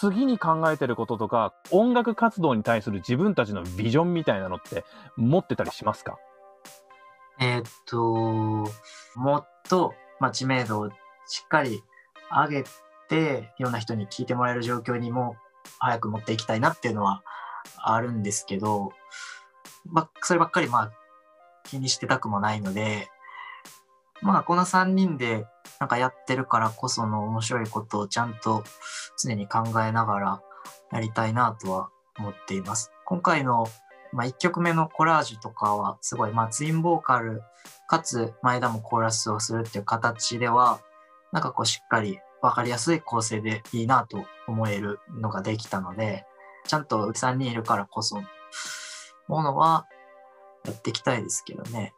次に考えてることとか音楽活動に対する自分たちのビジョンみたいなのって持ってたりしますか？えーっと、もっと、まあ、知名度をしっかり上げて、いろんな人に聞いてもらえる状況にも早く持っていきたいなっていうのはあるんですけど、まあ、そればっかりまあ気にしてたくもないので、まあ、この3人でなんかやってるからこその面白いことをちゃんと常に考えながらやりたいなとは思っています。今回のまあ、1曲目のコラージュとかはすごい、まあ、ツインボーカルかつ前田もコーラスをするっていう形ではなんかこうしっかり分かりやすい構成でいいなと思えるのができたのでちゃんと3人いるからこそものはやっていきたいですけどね。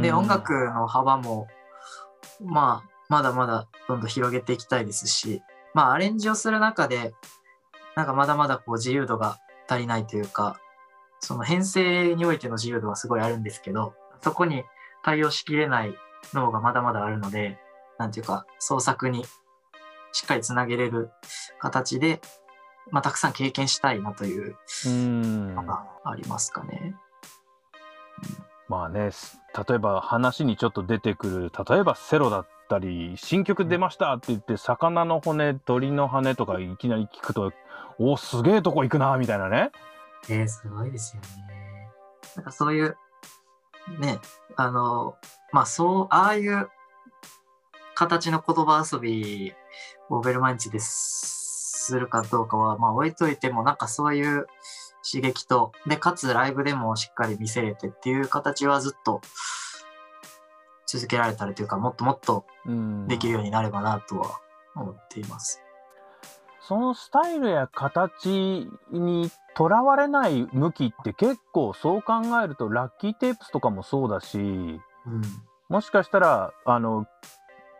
で音楽の幅もまあまだまだどんどん広げていきたいですしまあアレンジをする中でなんかまだまだこう自由度が足りないというかその編成においての自由度はすごいあるんですけど、そこに対応しきれない脳がまだまだあるので、なんていうか、創作にしっかりつなげれる形で、まあ、たくさん経験したいなというのがありますかね。まあね、例えば話にちょっと出てくる、例えばセロだったり、新曲出ましたって言って、魚の骨、鳥の羽とかいきなり聞くと、おすげえとこ行くな、みたいなね。えー、すごいですよね。なんかそういう、ね、あの、まあそう、ああいう形の言葉遊びをベルマンチでするかどうかは、まあ置いといても、なんかそういう刺激と、で、かつライブでもしっかり見せれてっていう形はずっと続けられたらというか、もっともっとできるようになればなとは思っています。そのスタイルや形にとらわれない向きって結構そう考えるとラッキーテープスとかもそうだし、うん、もしかしたらあの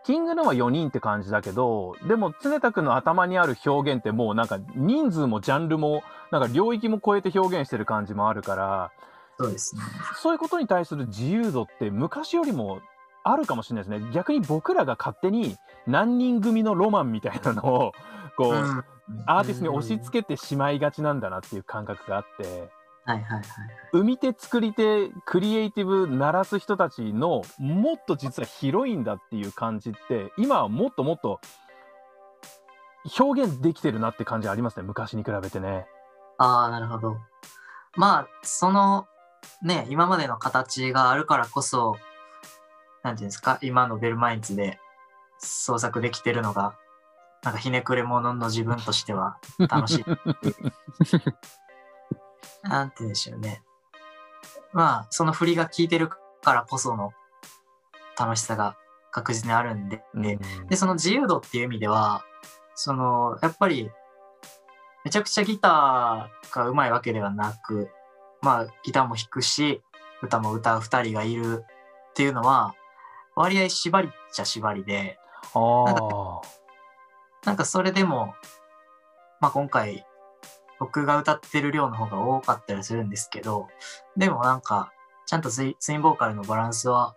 キングのは4人って感じだけどでも常田君の頭にある表現ってもうなんか人数もジャンルもなんか領域も超えて表現してる感じもあるからそうですね。そういうことに対する自由度って昔よりもあるかもしれないですね逆に僕らが勝手に何人組のロマンみたいなのをこう、うん、アーティストに押し付けてしまいがちなんだなっていう感覚があって、はいはいはい、生み手作り手クリエイティブ鳴らす人たちのもっと実は広いんだっていう感じって今はもっともっと表現できてるなって感じありますね昔に比べてね。ああなるほど。まあそのね今までの形があるからこそなんていうんですか？今のベルマインツで創作できてるのがなんかひねくれ者の自分としては楽しい。なんて言うんでしょうね。まあ、その振りが効いてるからこその楽しさが確実にあるんで、うん、で、その自由度っていう意味では、その、やっぱり、めちゃくちゃギターが上手いわけではなく、まあ、ギターも弾くし、歌も歌う二人がいるっていうのは、割合縛りっちゃ縛りで、なんかなんかそれでも、まあ今回、僕が歌ってる量の方が多かったりするんですけど、でもなんか、ちゃんとツインボーカルのバランスは、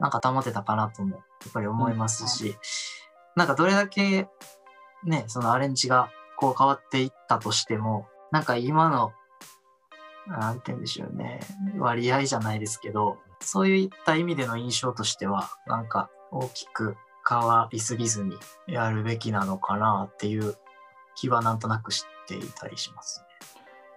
なんか保てたかなとも、やっぱり思いますし、うん、なんかどれだけ、ね、そのアレンジがこう変わっていったとしても、なんか今の、なんて言うんでしょうね、割合じゃないですけど、そういった意味での印象としては、なんか大きく変わりすぎずにやるべきなのかなっていう気はなんとなく知っていたりしますね。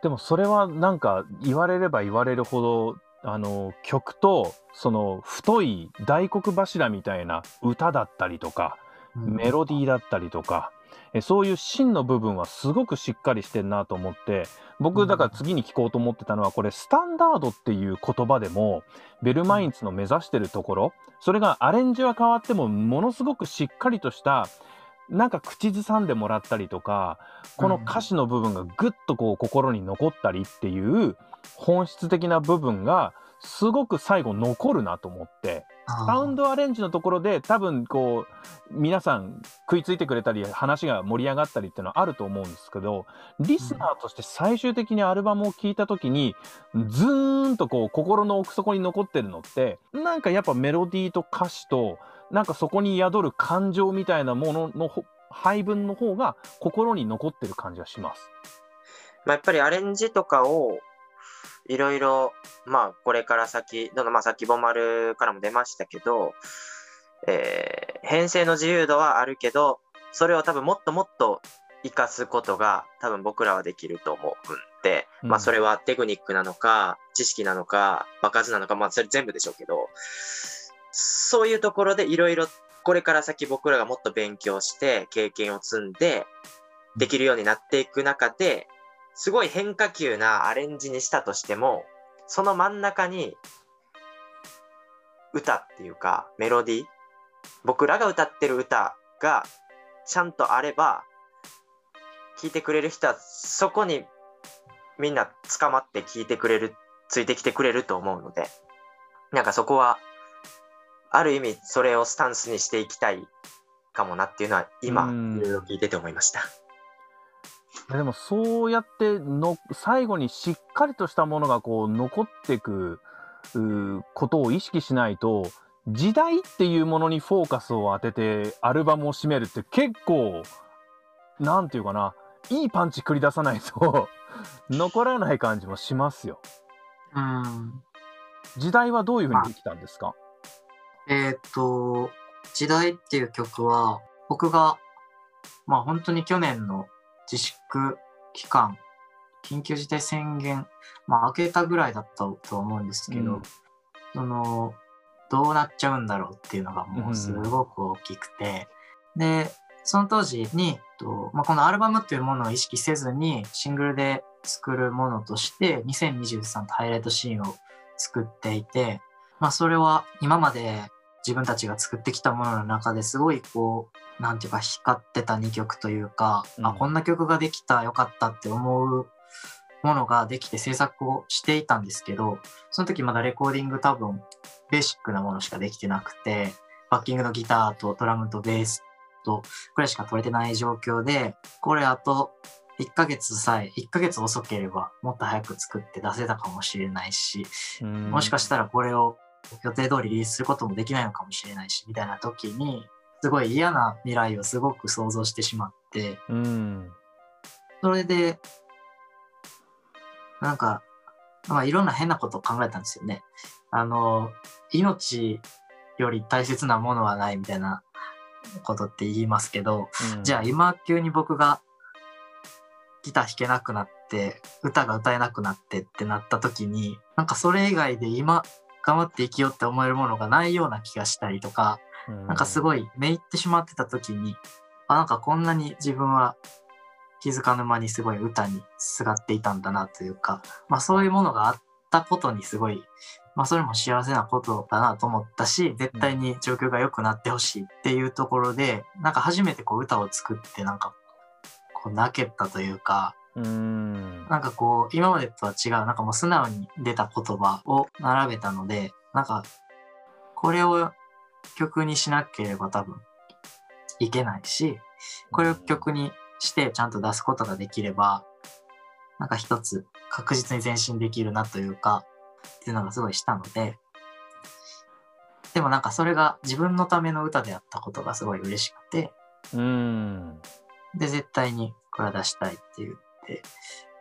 でもそれはなんか言われれば言われるほどあの曲とその太い大黒柱みたいな歌だったりとか、メロディーだったりとか、えそういう芯の部分はすごくしっかりしてんなと思って僕だから次に聞こうと思ってたのはこれスタンダードっていう言葉でもベルマインツの目指してるところそれがアレンジは変わってもものすごくしっかりとしたなんか口ずさんでもらったりとかこの歌詞の部分がぐっとこう心に残ったりっていう本質的な部分がすごく最後残るなと思ってサウンドアレンジのところで多分こう皆さん食いついてくれたり話が盛り上がったりっていうのはあると思うんですけどリスナーとして最終的にアルバムを聴いた時にズーンとこう心の奥底に残ってるのってなんかやっぱメロディーと歌詞となんかそこに宿る感情みたいなものの配分の方が心に残ってる感じがします。まあ、やっぱりアレンジとかをいろいろ、まあ、これから先、どんどんまあ、さっきボマルからも出ましたけど、えー編成の自由度はあるけど、それを多分もっともっと活かすことが多分僕らはできると思うんで、うん。まあそれはテクニックなのか、知識なのか、場数なのか、まあそれ全部でしょうけど、そういうところでいろいろこれから先僕らがもっと勉強して経験を積んでできるようになっていく中で、すごい変化球なアレンジにしたとしても、その真ん中に歌っていうかメロディー、僕らが歌ってる歌がちゃんとあれば、聞いてくれる人はそこにみんな捕まって聞いてくれる、ついてきてくれると思うので、なんかそこは、ある意味それをスタンスにしていきたいかもなっていうのは今うんいろいろ聞いてて思いました。でもそうやっての最後にしっかりとしたものがこう残っていくことを意識しないと時代っていうものにフォーカスを当ててアルバムを締めるって結構なんていうかないいパンチ繰り出さないと 残らない感じもしますよ。うん。時代はどういうふうにできたんですか？えーっと、時代っていう曲は、僕が、まあ本当に去年の自粛期間、緊急事態宣言、まあ明けたぐらいだったと思うんですけど、うん。その、どうなっちゃうんだろうっていうのがもうすごく大きくて、で、その当時に、とまあ、このアルバムっていうものを意識せずにシングルで作るものとして2023ハイライトシーンを作っていて、まあ、それは今まで自分たちが作ってきたものの中ですごいこうなんていうか光ってた2曲というか、うん。あこんな曲ができたよかったって思うものができて制作をしていたんですけどその時まだレコーディング多分ベーシックなものしかできてなくてバッキングのギターとドラムとベースとこれしか取れてない状況でこれあと1ヶ月さえ1ヶ月遅ければもっと早く作って出せたかもしれないしもしかしたらこれを予定通りリリースすることもできないのかもしれないしみたいな時にすごい嫌な未来をすごく想像してしまって。うん。それでなんか、まあ、いろんな変なことを考えたんですよね。あの命より大切なものはないみたいなことって言いますけど、うん。じゃあ今急に僕がギター弾けなくなって歌が歌えなくなってってなった時になんかそれ以外で今頑張って生きようって思えるものがないような気がしたりとか、なんかすごいめいってしまってた時にあなんかこんなに自分は気づかぬ間にすごい歌にすがっていたんだなというか、まあ、そういうものがあったことにすごい、まあ、それも幸せなことだなと思ったし絶対に状況が良くなってほしいっていうところでなんか初めてこう歌を作ってなんかこう泣けたというかうん。なんかこう今までとは違うなんかもう素直に出た言葉を並べたのでなんかこれを曲にしなければ多分いけないしこれを曲にしてちゃんと出すことができればなんか一つ確実に前進できるなというかっていうのがすごいしたのででもなんかそれが自分のための歌であったことがすごい嬉しくてうん。で絶対にこれは出したいって言って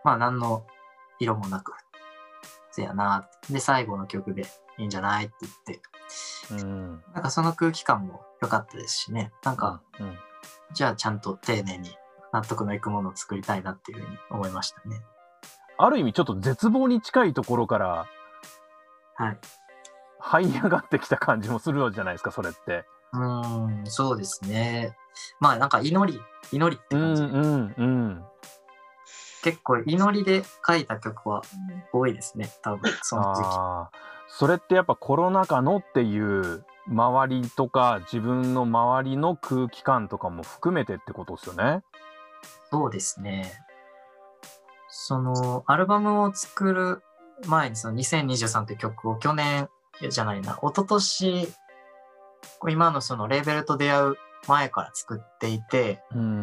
まあ何の色もなくせやなで最後の曲でいいんじゃないって言ってうんなんかその空気感も良かったですしねなんかうんじゃあちゃんと丁寧に納得のいくものを作りたいなっていうふうに思いましたね。ある意味ちょっと絶望に近いところからはい。這い上がってきた感じもするじゃないですかそれって。うーん、そうですね。まあなんか祈り、祈りってうん感じ。うんうん。結構祈りで書いた曲は多いですね、多分その時期。それってやっぱコロナ禍のっていう周りとか自分の周りの空気感とかも含めてってことですよね。そうですね。そのアルバムを作る前にその2023という曲を去年じゃないな、一昨年今のそのレーベルと出会う前から作っていて、うん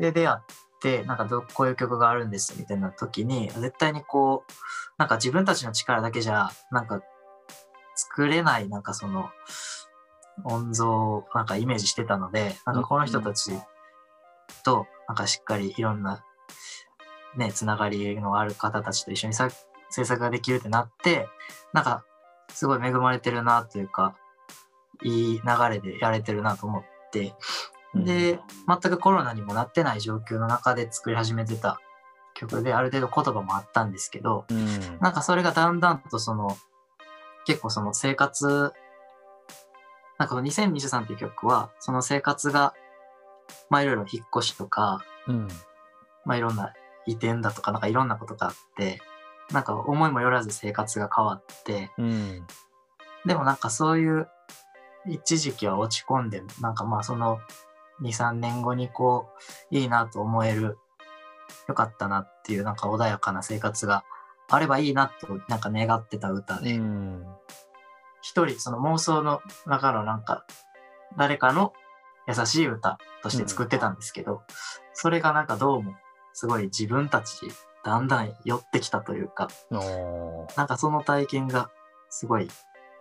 で出会ってなんかどこういう曲があるんですみたいな時に絶対にこうなんか自分たちの力だけじゃなんか作れないなんかその音像をなんかイメージしてたのでなんかこの人たちと、なんかしっかりいろんな、ね、つながりのある方たちと一緒にさ制作ができるってなって、なんか、すごい恵まれてるなというか、いい流れでやれてるなと思って、で、全くコロナにもなってない状況の中で作り始めてた曲で、ある程度言葉もあったんですけど、うん。なんかそれがだんだんとその、結構その生活、なんかこの2023っていう曲は、その生活が、まあいろいろ引っ越しとか、うん。まあいろんな移転だとか、なんかいろんなことがあって、なんか思いもよらず生活が変わって、うん。でもなんかそういう一時期は落ち込んで、なんかまあその2、3年後にこう、いいなと思える、よかったなっていうなんか穏やかな生活があればいいなとなんか願ってた歌うで、ん一人その妄想の中のなんか誰かの優しい歌として作ってたんですけど、それがなんかどうもすごい自分たちだんだん寄ってきたというか、なんかその体験がすごい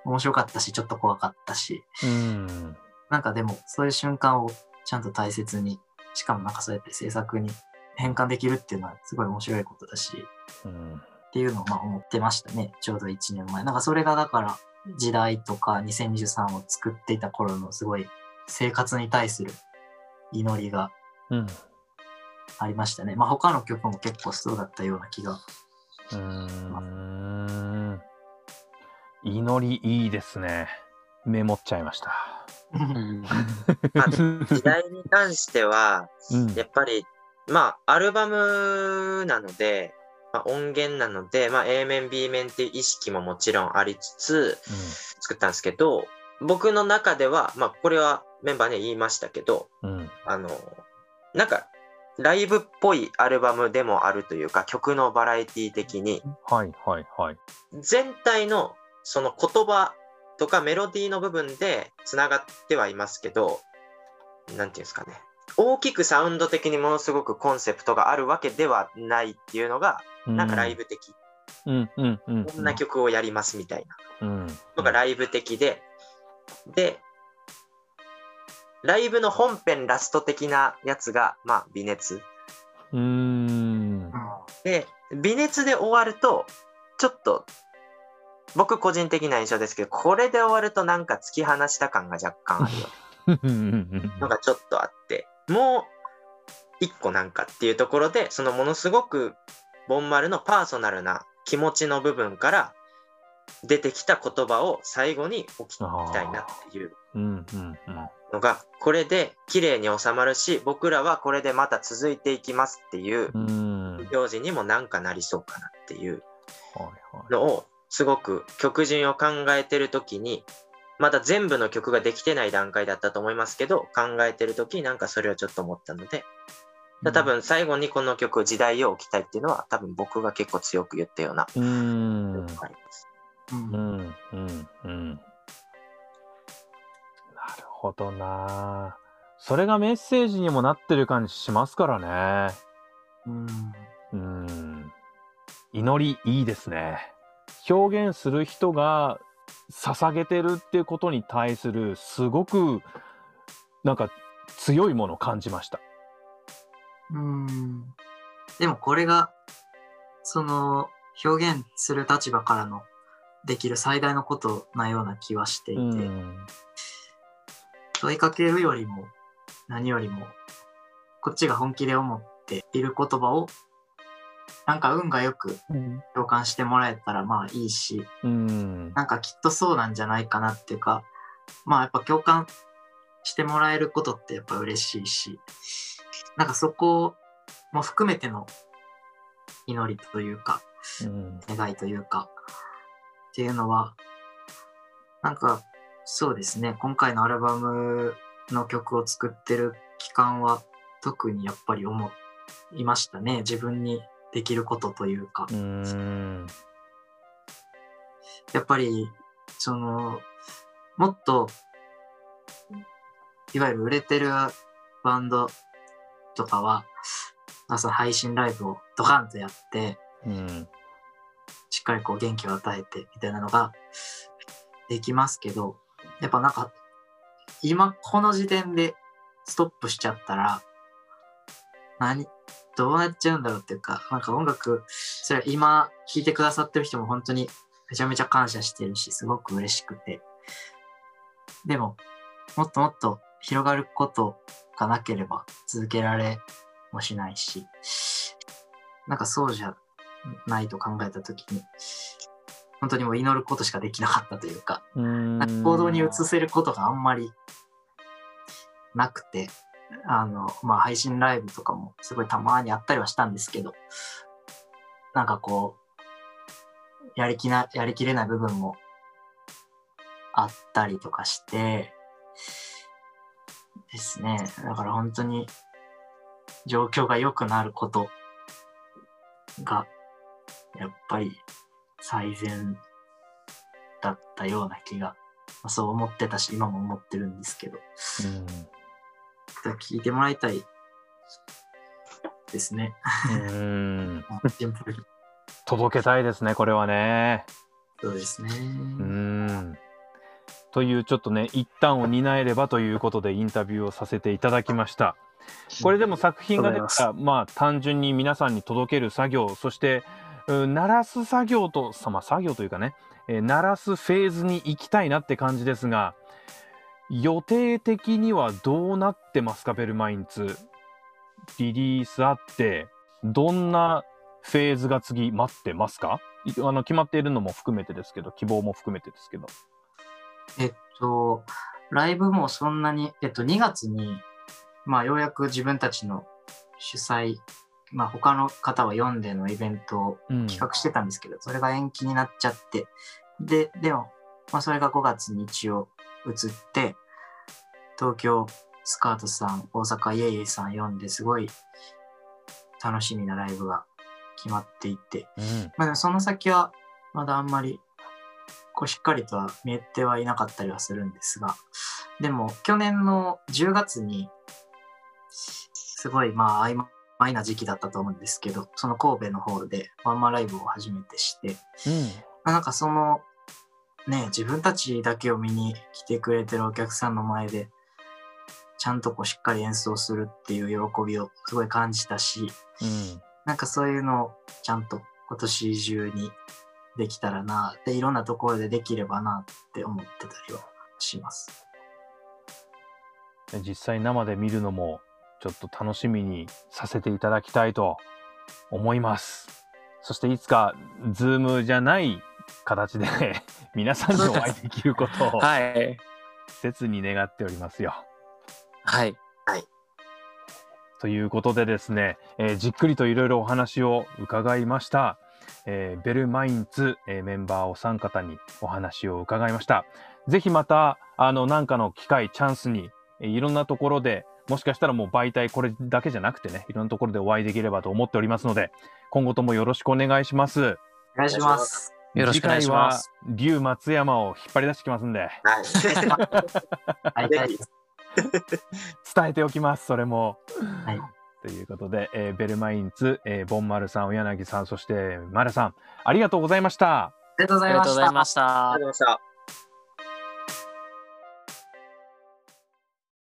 面白かったし、ちょっと怖かったし、うん。なんかでもそういう瞬間をちゃんと大切に、しかもなんかそうやって制作に変換できるっていうのはすごい面白いことだし、うんっていうのをまあ思ってましたね。ちょうど1年前。なんかそれがだから時代とか2023を作っていた頃のすごい生活に対する祈りがうんありましたね。まあ他の曲も結構そうだったような気が。うーん祈りいいですねメモっちゃいましたまあ時代に関しては、うん。やっぱり、まあ、アルバムなので、まあ、音源なので、まあ、A 面、B 面っていう意識ももちろんありつつ、作ったんですけど、僕の中では、まあ、これはメンバーには言いましたけど、うんうん。あの、なんか、ライブっぽいアルバムでもあるというか、曲のバラエティ的に、はいはいはい。全体のその言葉とかメロディーの部分でつながってはいますけど、なんていうんですかね。大きくサウンド的にものすごくコンセプトがあるわけではないっていうのが、なんかライブ的。うんうんうんこんな曲をやりますみたいなうんのがライブ的で、で、ライブの本編ラスト的なやつが、まあ、微熱。うーんで、微熱で終わると、ちょっと、僕個人的な印象ですけど、これで終わるとなんか突き放した感が若干あるよ。のがちょっとあって、もう一個なんかっていうところで、そのものすごくボンマルのパーソナルな気持ちの部分から出てきた言葉を最後に置きたいなっていうのが、これで綺麗に収まるし、僕らはこれでまた続いていきますっていううん。はい表示にもなんかなりそうかなっていうはい。のをすごく曲順を考えてる時にまだ全部の曲ができてない段階だったと思いますけど考えてる時になんかそれをちょっと思ったのでだ多分最後にこの曲時代を置きたいっていうのは多分僕が結構強く言ったようなうーん。部分があります。うん。うん。うん。うん。なるほどな。それがメッセージにもなってる感じしますからね。うん。うん。祈りいいですね表現する人が捧げてるっていうことに対するすごくなんか強いものを感じました。うん。でもこれがその表現する立場からのできる最大のことなような気はしていて、うん。問いかけるよりも何よりもこっちが本気で思っている言葉をなんか運がよく共感してもらえたらまあいいしうん。なんかきっとそうなんじゃないかなっていうかまあやっぱ共感してもらえることってやっぱ嬉しいしなんかそこも含めての祈りというかうん。願いというかっていうのはなんかそうですね今回のアルバムの曲を作ってる期間は特にやっぱり思いましたね。自分にできることというか。うん。やっぱりそのもっといわゆる売れてるバンドとかは朝配信ライブをドカンとやってうん。しっかりこう元気を与えてみたいなのができますけど、やっぱなんか、今この時点でストップしちゃったら、何、どうなっちゃうんだろうっていうか、なんか音楽、それは今聴いてくださってる人も本当にめちゃめちゃ感謝してるし、すごく嬉しくて。でも、もっともっと広がることがなければ続けられもしないし、なんかそうじゃないと考えたときに、本当にもう祈ることしかできなかったというか、うか行動に移せることがあんまりなくて、あの、まあ、配信ライブとかもすごいたまにあったりはしたんですけど、なんかこう、やりきな、やりきれない部分もあったりとかして、ですね。だから本当に状況が良くなることが、やっぱり最善だったような気が、まそう思ってたし、今も思ってるんですけど、うん聞いてもらいたいですね。うん 届けたいですねこれはね。そうですね。うんというちょっとね一旦を担えればということでインタビューをさせていただきました。これでも作品ができたらまあ単純に皆さんに届ける作業そしてうん鳴らす作業とさまあ作業というかね、えー鳴らすフェーズに行きたいなって感じですが予定的にはどうなってますか？ベルマインツリリースあってどんなフェーズが次待ってますか？いあの決まっているのも含めてですけど希望も含めてですけど。えっと、ライブもそんなに、えっと、2月に、まあ、ようやく自分たちの主催、まあ、他の方は読んでのイベントをうん。企画してたんですけど、それが延期になっちゃって、で、でも、まあ、それが5月に一応移って、東京スカートさん、大阪イエイエイさん読んですごい楽しみなライブが決まっていて、うん。まあでもその先はまだあんまりこうしっかりとは見えてはいなかったりはするんですが、でも去年の10月にすごいまあ曖昧な時期だったと思うんですけど、その神戸の方でワンマンライブを初めてして、まあなんかそのね、自分たちだけを見に来てくれてるお客さんの前で、ちゃんとこうしっかり演奏するっていう喜びをすごい感じたし、うんなんかそういうのをちゃんと今年中にできたらなでいろんなところでできればなって思ってたりはします。うん実際生で見るのもちょっと楽しみにさせていただきたいと思いますそしていつかズームじゃない形で 皆さんにお会いできることを はい。切に願っておりますよはい。ということでですね、えーじっくりといろいろお話を伺いました、えーベルマインツ、えーメンバーお三方にお話を伺いましたぜひまたあの何かの機会チャンスに、えーいろんなところでもしかしたらもう媒体これだけじゃなくてねいろんなところでお会いできればと思っておりますので今後ともよろしくお願いしますお願いします。よろしくお願いします次回は龍松山を引っ張り出してきますんではい。伝えておきますそれも。はいということで、えーベルマインツ、えーボンマルさん、お柳さん、そしてマルさん。ありがとうございましたありがとうござい。ましたありがとうございました。